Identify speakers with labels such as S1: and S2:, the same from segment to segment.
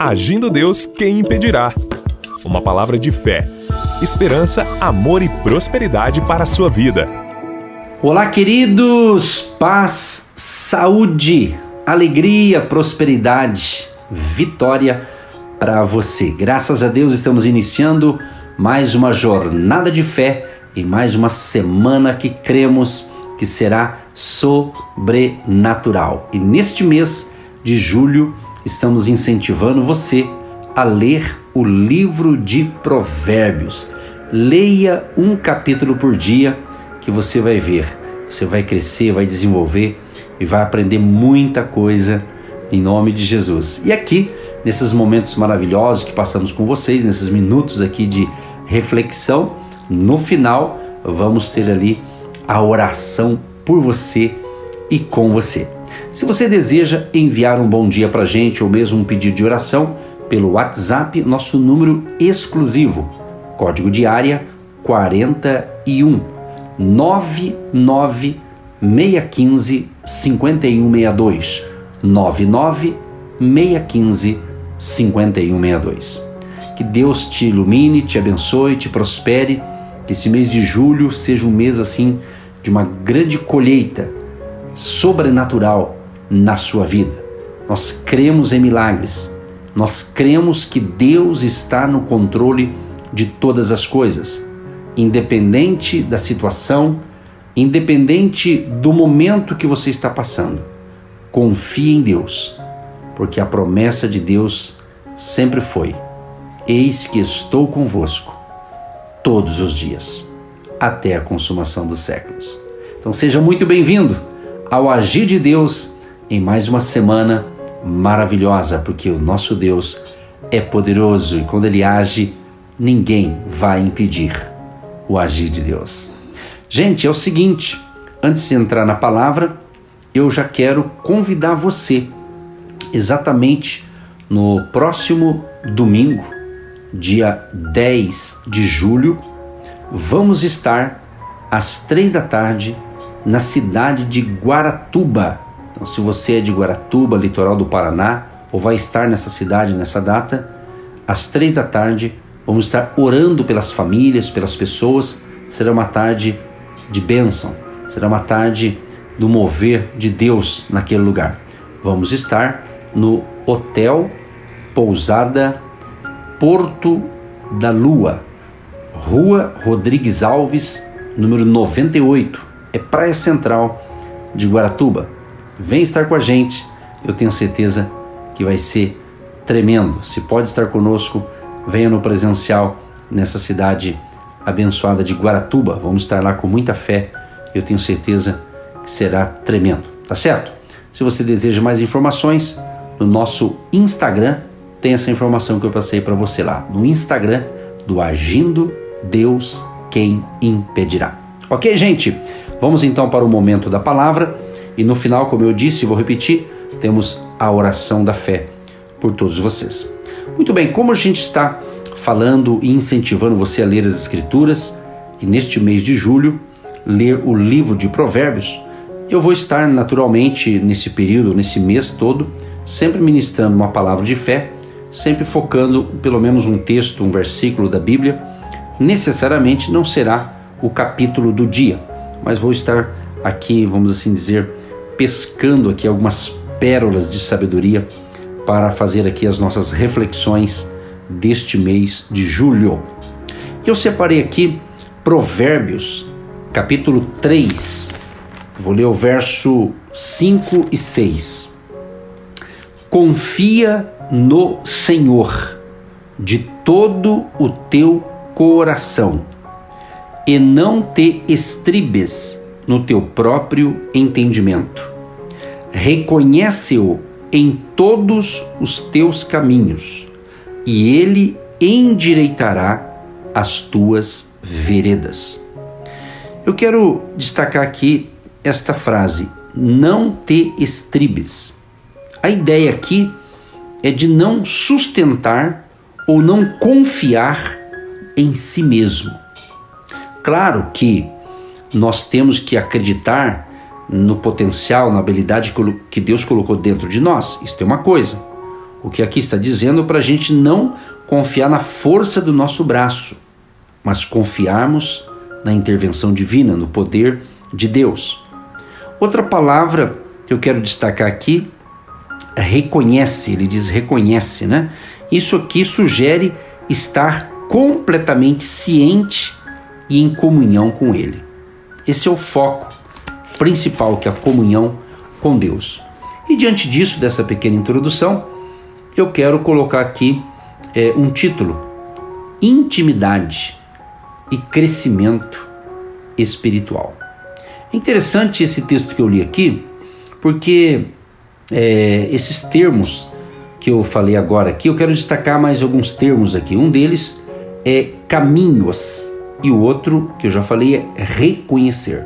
S1: Agindo Deus, quem impedirá? Uma palavra de fé, esperança, amor e prosperidade para a sua vida.
S2: Olá, queridos! Paz, saúde, alegria, prosperidade, vitória para você. Graças a Deus estamos iniciando mais uma jornada de fé e mais uma semana que cremos que será sobrenatural. E neste mês de julho estamos incentivando você a ler o livro de Provérbios. Leia um capítulo por dia que você vai ver. Você vai crescer, vai desenvolver e vai aprender muita coisa em nome de Jesus. E aqui, nesses momentos maravilhosos que passamos com vocês, nesses minutos aqui de reflexão, no final vamos ter ali a oração por você e com você. Se você deseja enviar um bom dia para a gente ou mesmo um pedido de oração, pelo WhatsApp, nosso número exclusivo, código de área 41 99 615 5162 99 615 5162. Que Deus te ilumine, te abençoe, te prospere, que esse mês de julho seja um mês assim de uma grande colheita sobrenatural na sua vida. Nós cremos em milagres. Nós cremos que Deus está no controle de todas as coisas, independente da situação, independente do momento que você está passando. Confie em Deus, porque a promessa de Deus sempre foi: Eis que estou convosco todos os dias até a consumação dos séculos. Então seja muito bem-vindo ao Agir de Deus em mais uma semana maravilhosa, porque o nosso Deus é poderoso e quando ele age, ninguém vai impedir o agir de Deus. Gente, é o seguinte, antes de entrar na palavra, eu já quero convidar você exatamente no próximo domingo, dia 10 de julho, vamos estar às três da tarde na cidade de Guaratuba. Então, se você é de Guaratuba, litoral do Paraná, ou vai estar nessa cidade nessa data, às três da tarde vamos estar orando pelas famílias, pelas pessoas. Será uma tarde de bênção, será uma tarde do mover de Deus naquele lugar. Vamos estar no Hotel Pousada Porto da Lua, Rua Rodrigues Alves, número 98. É Praia Central de Guaratuba. Vem estar com a gente, eu tenho certeza que vai ser tremendo. Se pode estar conosco, venha no presencial nessa cidade abençoada de Guaratuba. Vamos estar lá com muita fé. Eu tenho certeza que será tremendo. Tá certo? Se você deseja mais informações, no nosso Instagram tem essa informação que eu passei para você lá. No Instagram do Agindo Deus quem impedirá. Ok, gente? Vamos então para o momento da palavra e no final, como eu disse, vou repetir, temos a oração da fé por todos vocês. Muito bem, como a gente está falando e incentivando você a ler as Escrituras e neste mês de julho ler o livro de Provérbios, eu vou estar naturalmente nesse período, nesse mês todo, sempre ministrando uma palavra de fé, sempre focando pelo menos um texto, um versículo da Bíblia necessariamente não será o capítulo do dia, mas vou estar aqui, vamos assim dizer, pescando aqui algumas pérolas de sabedoria para fazer aqui as nossas reflexões deste mês de julho. Eu separei aqui Provérbios, capítulo 3. Vou ler o verso 5 e 6. Confia no Senhor de todo o teu coração, e não te estribes no teu próprio entendimento. Reconhece-o em todos os teus caminhos, e ele endireitará as tuas veredas. Eu quero destacar aqui esta frase: não te estribes. A ideia aqui é de não sustentar ou não confiar em si mesmo. Claro que nós temos que acreditar no potencial, na habilidade que Deus colocou dentro de nós. Isso é uma coisa. O que aqui está dizendo para a gente não confiar na força do nosso braço, mas confiarmos na intervenção divina, no poder de Deus. Outra palavra que eu quero destacar aqui é reconhece, ele diz reconhece, né? Isso aqui sugere estar completamente ciente e em comunhão com Ele. Esse é o foco principal, que é a comunhão com Deus. E diante disso, dessa pequena introdução, eu quero colocar aqui é, um título: Intimidade e Crescimento Espiritual. É interessante esse texto que eu li aqui, porque é, esses termos que eu falei agora aqui, eu quero destacar mais alguns termos aqui. Um deles é caminhos e o outro que eu já falei é reconhecer.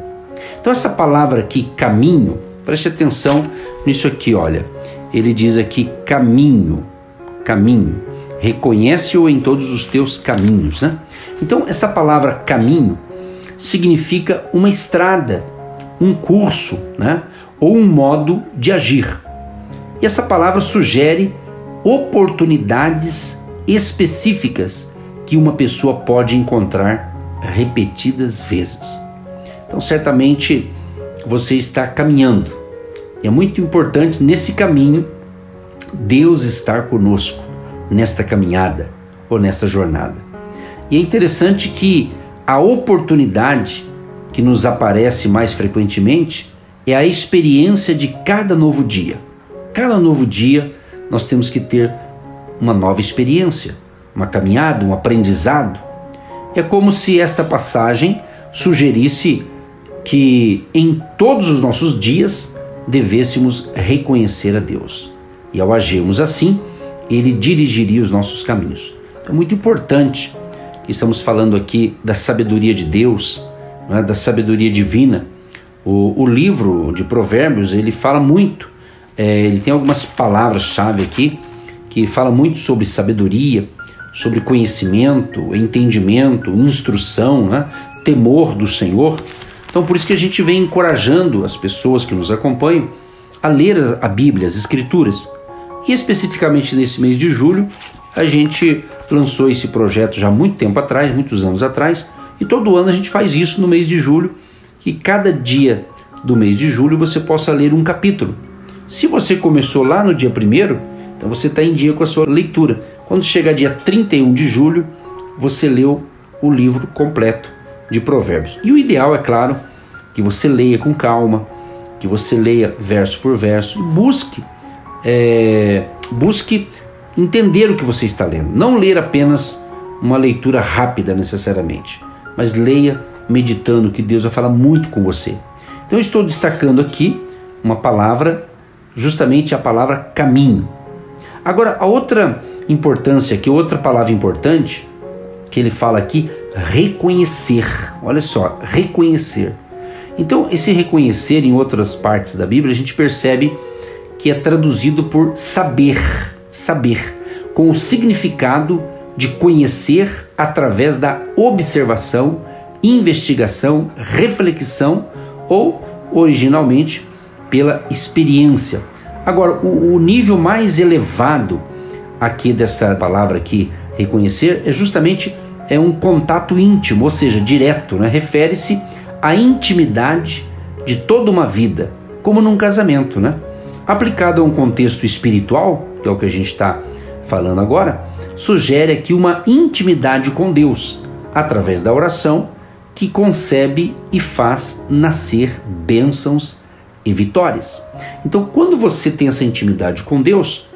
S2: Então essa palavra aqui, caminho, preste atenção nisso aqui, olha. Ele diz aqui caminho, caminho. Reconhece-o em todos os teus caminhos, né? Então essa palavra caminho significa uma estrada, um curso, né? Ou um modo de agir. E essa palavra sugere oportunidades específicas que uma pessoa pode encontrar repetidas vezes. Então, certamente você está caminhando. E é muito importante nesse caminho Deus estar conosco nesta caminhada ou nessa jornada. E é interessante que a oportunidade que nos aparece mais frequentemente é a experiência de cada novo dia. Cada novo dia nós temos que ter uma nova experiência, uma caminhada, um aprendizado. É como se esta passagem sugerisse que em todos os nossos dias devêssemos reconhecer a Deus. E ao agirmos assim, Ele dirigiria os nossos caminhos. Então, é muito importante que estamos falando aqui da sabedoria de Deus, né, da sabedoria divina. O, o livro de Provérbios ele fala muito é, ele tem algumas palavras-chave aqui que fala muito sobre sabedoria, sobre conhecimento, entendimento, instrução, né? temor do Senhor. Então, por isso que a gente vem encorajando as pessoas que nos acompanham a ler a Bíblia, as Escrituras. E especificamente nesse mês de julho, a gente lançou esse projeto já muito tempo atrás, muitos anos atrás, e todo ano a gente faz isso no mês de julho, que cada dia do mês de julho você possa ler um capítulo. Se você começou lá no dia 1 então você está em dia com a sua leitura. Quando chega dia 31 de julho, você leu o livro completo de Provérbios. E o ideal, é claro, que você leia com calma, que você leia verso por verso e busque, é, busque entender o que você está lendo. Não ler apenas uma leitura rápida necessariamente, mas leia meditando que Deus vai falar muito com você. Então estou destacando aqui uma palavra justamente a palavra caminho. Agora, a outra importância que outra palavra importante que ele fala aqui, reconhecer. Olha só, reconhecer. Então, esse reconhecer em outras partes da Bíblia, a gente percebe que é traduzido por saber, saber, com o significado de conhecer através da observação, investigação, reflexão ou, originalmente, pela experiência. Agora, o, o nível mais elevado aqui dessa palavra aqui, reconhecer, é justamente é um contato íntimo, ou seja, direto, né? refere-se à intimidade de toda uma vida, como num casamento, né? Aplicado a um contexto espiritual, que é o que a gente está falando agora, sugere aqui uma intimidade com Deus, através da oração, que concebe e faz nascer bênçãos e vitórias. Então, quando você tem essa intimidade com Deus,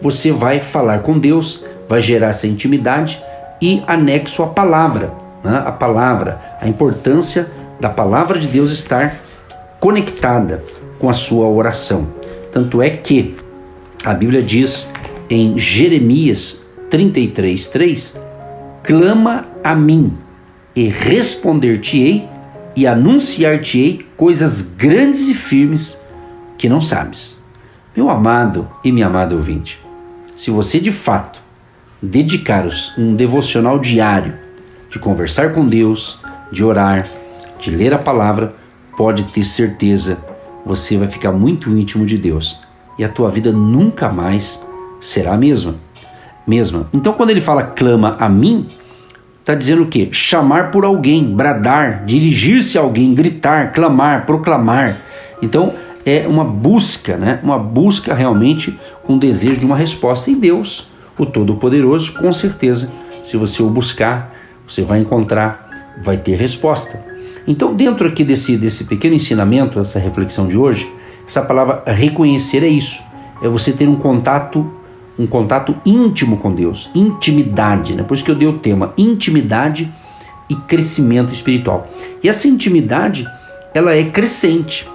S2: você vai falar com Deus, vai gerar essa intimidade e anexo a palavra, né? a palavra, a importância da palavra de Deus estar conectada com a sua oração. Tanto é que a Bíblia diz em Jeremias 33:3, clama a mim e responder-te-ei e anunciar-te-ei coisas grandes e firmes que não sabes. Meu amado e minha amada ouvinte, se você de fato dedicar um devocional diário de conversar com Deus, de orar, de ler a palavra, pode ter certeza, você vai ficar muito íntimo de Deus e a tua vida nunca mais será a mesma. Mesma. Então, quando ele fala clama a mim, está dizendo o quê? Chamar por alguém, bradar, dirigir-se a alguém, gritar, clamar, proclamar. Então, é uma busca, né? Uma busca realmente com desejo de uma resposta. E Deus, o Todo-Poderoso, com certeza, se você o buscar, você vai encontrar, vai ter resposta. Então, dentro aqui desse, desse pequeno ensinamento, essa reflexão de hoje, essa palavra reconhecer é isso. É você ter um contato, um contato íntimo com Deus, intimidade, né? Por isso que eu dei o tema intimidade e crescimento espiritual. E essa intimidade, ela é crescente.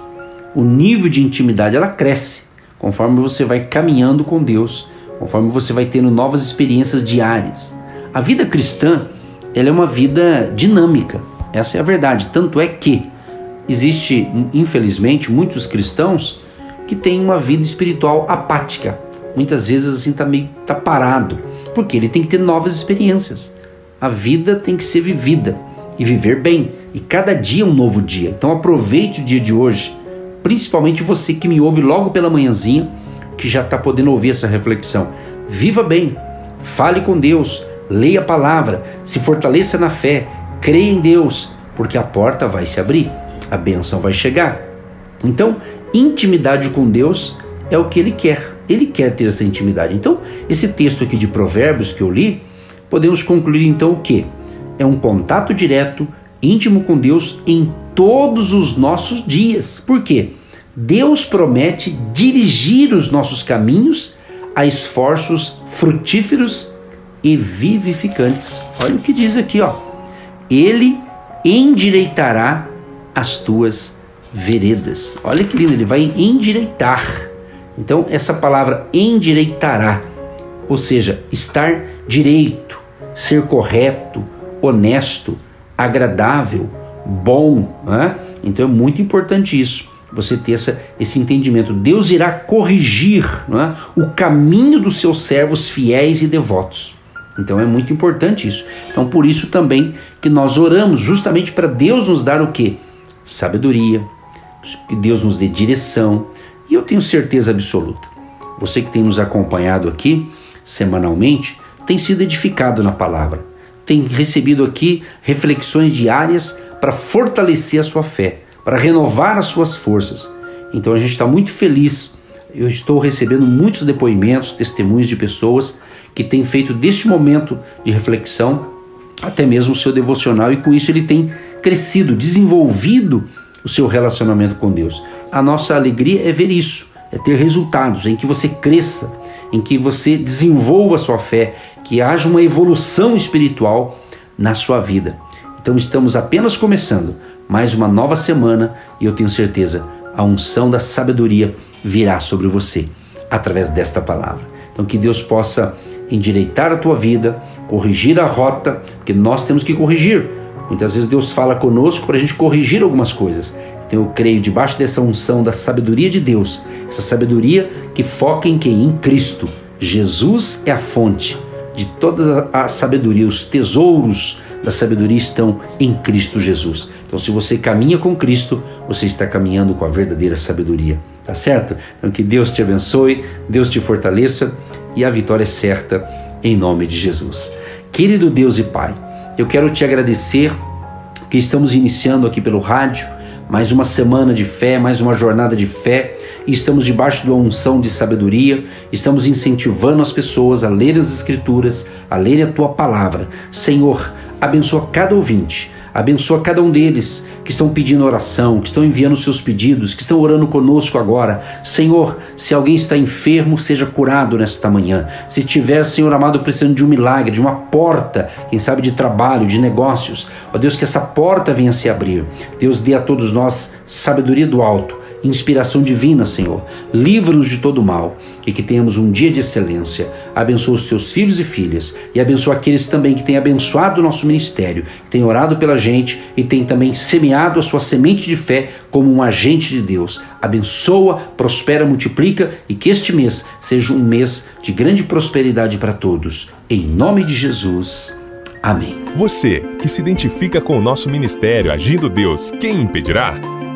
S2: O nível de intimidade ela cresce conforme você vai caminhando com Deus, conforme você vai tendo novas experiências diárias. A vida cristã, ela é uma vida dinâmica. Essa é a verdade. Tanto é que existe, infelizmente, muitos cristãos que têm uma vida espiritual apática. Muitas vezes assim tá meio tá parado, porque ele tem que ter novas experiências. A vida tem que ser vivida e viver bem, e cada dia é um novo dia. Então aproveite o dia de hoje, principalmente você que me ouve logo pela manhãzinha, que já está podendo ouvir essa reflexão. Viva bem, fale com Deus, leia a palavra, se fortaleça na fé, creia em Deus, porque a porta vai se abrir a benção vai chegar. Então, intimidade com Deus é o que ele quer. Ele quer ter essa intimidade. Então, esse texto aqui de Provérbios que eu li, podemos concluir então o que? É um contato direto, íntimo com Deus em todos os nossos dias. Por quê? Deus promete dirigir os nossos caminhos a esforços frutíferos e vivificantes. Olha o que diz aqui, ó. Ele endireitará as tuas veredas. Olha que lindo, ele vai endireitar. Então, essa palavra endireitará, ou seja, estar direito, ser correto, honesto, agradável, bom. Né? Então, é muito importante isso, você ter essa, esse entendimento. Deus irá corrigir né, o caminho dos seus servos fiéis e devotos. Então é muito importante isso. Então por isso também que nós oramos justamente para Deus nos dar o que? sabedoria, que Deus nos dê direção, e eu tenho certeza absoluta. Você que tem nos acompanhado aqui semanalmente tem sido edificado na palavra, tem recebido aqui reflexões diárias para fortalecer a sua fé, para renovar as suas forças. Então a gente está muito feliz. Eu estou recebendo muitos depoimentos, testemunhos de pessoas que têm feito deste momento de reflexão até mesmo o seu devocional e com isso ele tem crescido, desenvolvido o seu relacionamento com Deus. A nossa alegria é ver isso, é ter resultados em que você cresça, em que você desenvolva a sua fé, que haja uma evolução espiritual na sua vida. Então estamos apenas começando mais uma nova semana e eu tenho certeza a unção da sabedoria virá sobre você através desta palavra. Então que Deus possa endireitar a tua vida, corrigir a rota, porque nós temos que corrigir. Muitas vezes Deus fala conosco para a gente corrigir algumas coisas. Então eu creio debaixo dessa unção da sabedoria de Deus, essa sabedoria que foca em quem? Em Cristo. Jesus é a fonte de toda a sabedoria, os tesouros da sabedoria estão em Cristo Jesus. Então, se você caminha com Cristo, você está caminhando com a verdadeira sabedoria, tá certo? Então, que Deus te abençoe, Deus te fortaleça e a vitória é certa em nome de Jesus. Querido Deus e Pai, eu quero te agradecer que estamos iniciando aqui pelo rádio mais uma semana de fé, mais uma jornada de fé, estamos debaixo de uma unção de sabedoria, estamos incentivando as pessoas a lerem as Escrituras, a lerem a tua palavra. Senhor, abençoa cada ouvinte, abençoa cada um deles que estão pedindo oração, que estão enviando seus pedidos, que estão orando conosco agora. Senhor, se alguém está enfermo, seja curado nesta manhã. Se tiver, Senhor amado, precisando de um milagre, de uma porta, quem sabe de trabalho, de negócios, ó Deus, que essa porta venha se abrir. Deus dê a todos nós sabedoria do alto inspiração divina, Senhor. Livra-nos de todo mal e que tenhamos um dia de excelência. Abençoa os teus filhos e filhas e abençoa aqueles também que têm abençoado o nosso ministério, que têm orado pela gente e têm também semeado a sua semente de fé como um agente de Deus. Abençoa, prospera, multiplica e que este mês seja um mês de grande prosperidade para todos. Em nome de Jesus. Amém.
S1: Você que se identifica com o nosso ministério Agindo Deus, quem impedirá?